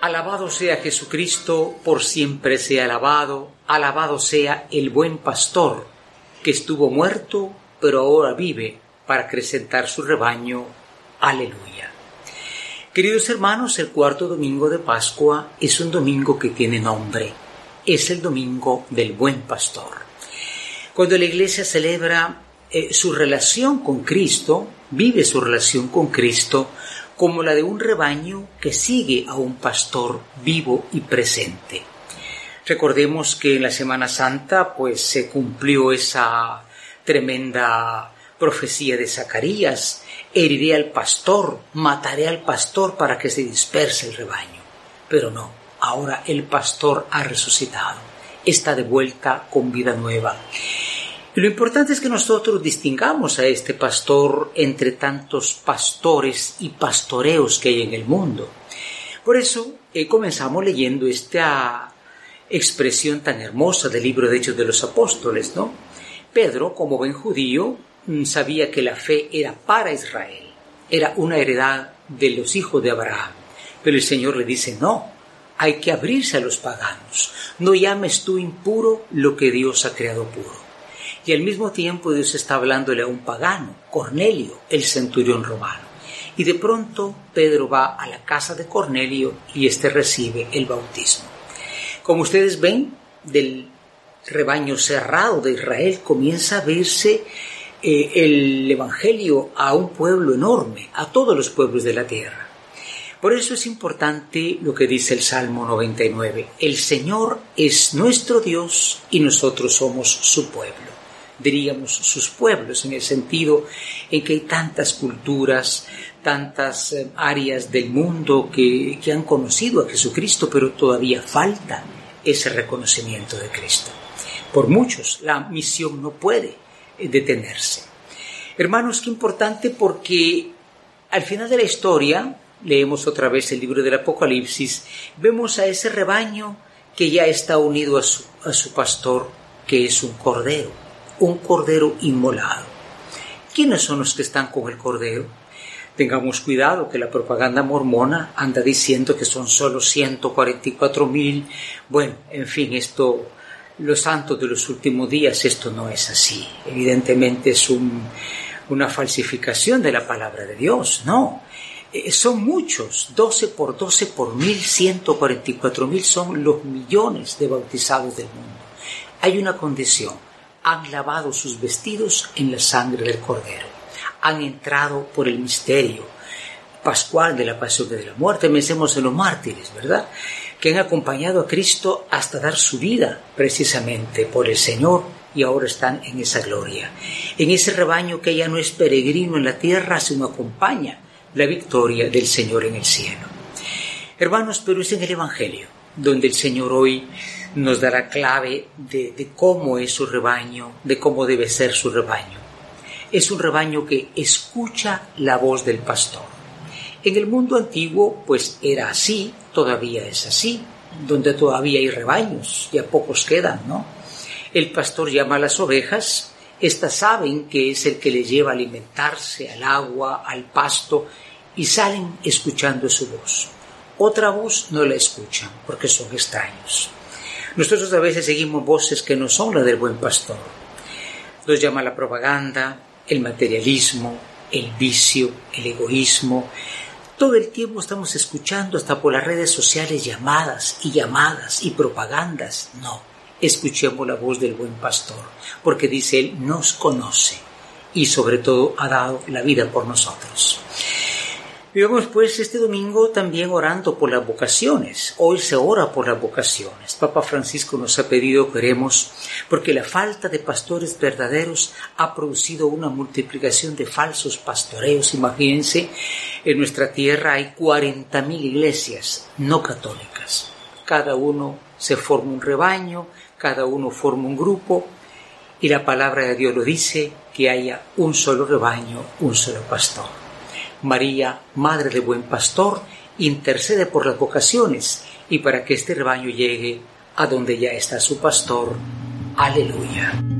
Alabado sea Jesucristo, por siempre sea alabado, alabado sea el buen pastor, que estuvo muerto, pero ahora vive para acrecentar su rebaño. Aleluya. Queridos hermanos, el cuarto domingo de Pascua es un domingo que tiene nombre. Es el domingo del buen pastor. Cuando la iglesia celebra eh, su relación con Cristo, vive su relación con Cristo, como la de un rebaño que sigue a un pastor vivo y presente. Recordemos que en la Semana Santa pues se cumplió esa tremenda profecía de Zacarías, heriré al pastor, mataré al pastor para que se disperse el rebaño. Pero no, ahora el pastor ha resucitado, está de vuelta con vida nueva. Y lo importante es que nosotros distingamos a este pastor entre tantos pastores y pastoreos que hay en el mundo. Por eso eh, comenzamos leyendo esta expresión tan hermosa del libro de Hechos de los Apóstoles, ¿no? Pedro, como buen judío, mm, sabía que la fe era para Israel, era una heredad de los hijos de Abraham. Pero el Señor le dice, no, hay que abrirse a los paganos, no llames tú impuro lo que Dios ha creado puro. Y al mismo tiempo Dios está hablándole a un pagano, Cornelio, el centurión romano. Y de pronto Pedro va a la casa de Cornelio y éste recibe el bautismo. Como ustedes ven, del rebaño cerrado de Israel comienza a verse eh, el Evangelio a un pueblo enorme, a todos los pueblos de la tierra. Por eso es importante lo que dice el Salmo 99. El Señor es nuestro Dios y nosotros somos su pueblo diríamos, sus pueblos, en el sentido en que hay tantas culturas, tantas eh, áreas del mundo que, que han conocido a Jesucristo, pero todavía falta ese reconocimiento de Cristo. Por muchos la misión no puede eh, detenerse. Hermanos, qué importante porque al final de la historia, leemos otra vez el libro del Apocalipsis, vemos a ese rebaño que ya está unido a su, a su pastor, que es un cordero un cordero inmolado. ¿Quiénes son los que están con el cordero? Tengamos cuidado que la propaganda mormona anda diciendo que son solo 144 mil. Bueno, en fin, esto, los santos de los últimos días, esto no es así. Evidentemente es una falsificación de la palabra de Dios, no. Eh, son muchos, 12 por 12 por mil, 144 mil son los millones de bautizados del mundo. Hay una condición, han lavado sus vestidos en la sangre del Cordero, han entrado por el misterio pascual de la pasión y de la muerte, pensemos en los mártires, ¿verdad? Que han acompañado a Cristo hasta dar su vida precisamente por el Señor y ahora están en esa gloria, en ese rebaño que ya no es peregrino en la tierra, sino acompaña la victoria del Señor en el cielo. Hermanos, pero es en el Evangelio donde el Señor hoy nos dará clave de, cómo es su rebaño, de cómo debe ser su rebaño. Es un rebaño que escucha la voz del pastor. En el mundo antiguo, pues era así, todavía es así, donde todavía hay rebaños, ya pocos quedan, ¿no? El pastor llama a las ovejas, éstas saben que es el que les lleva a alimentarse, al agua, al pasto, y salen escuchando su voz. Otra voz no la escuchan porque son extraños. Nosotros a veces seguimos voces que no son las del buen pastor. Nos llama la propaganda, el materialismo, el vicio, el egoísmo. Todo el tiempo estamos escuchando hasta por las redes sociales llamadas y llamadas y propagandas. No, escuchemos la voz del buen pastor, porque dice él nos conoce y sobre todo ha dado la vida por nosotros. Vivamos pues este domingo también orando por las vocaciones. Hoy se ora por las vocaciones. Papa Francisco nos ha pedido queremos porque la falta de pastores verdaderos ha producido una multiplicación de falsos pastoreos. Imagínense, en nuestra tierra hay 40.000 iglesias no católicas. Cada uno se forma un rebaño, cada uno forma un grupo y la palabra de Dios lo dice que haya un solo rebaño, un solo pastor. María, Madre de Buen Pastor, intercede por las vocaciones y para que este rebaño llegue a donde ya está su pastor. Aleluya.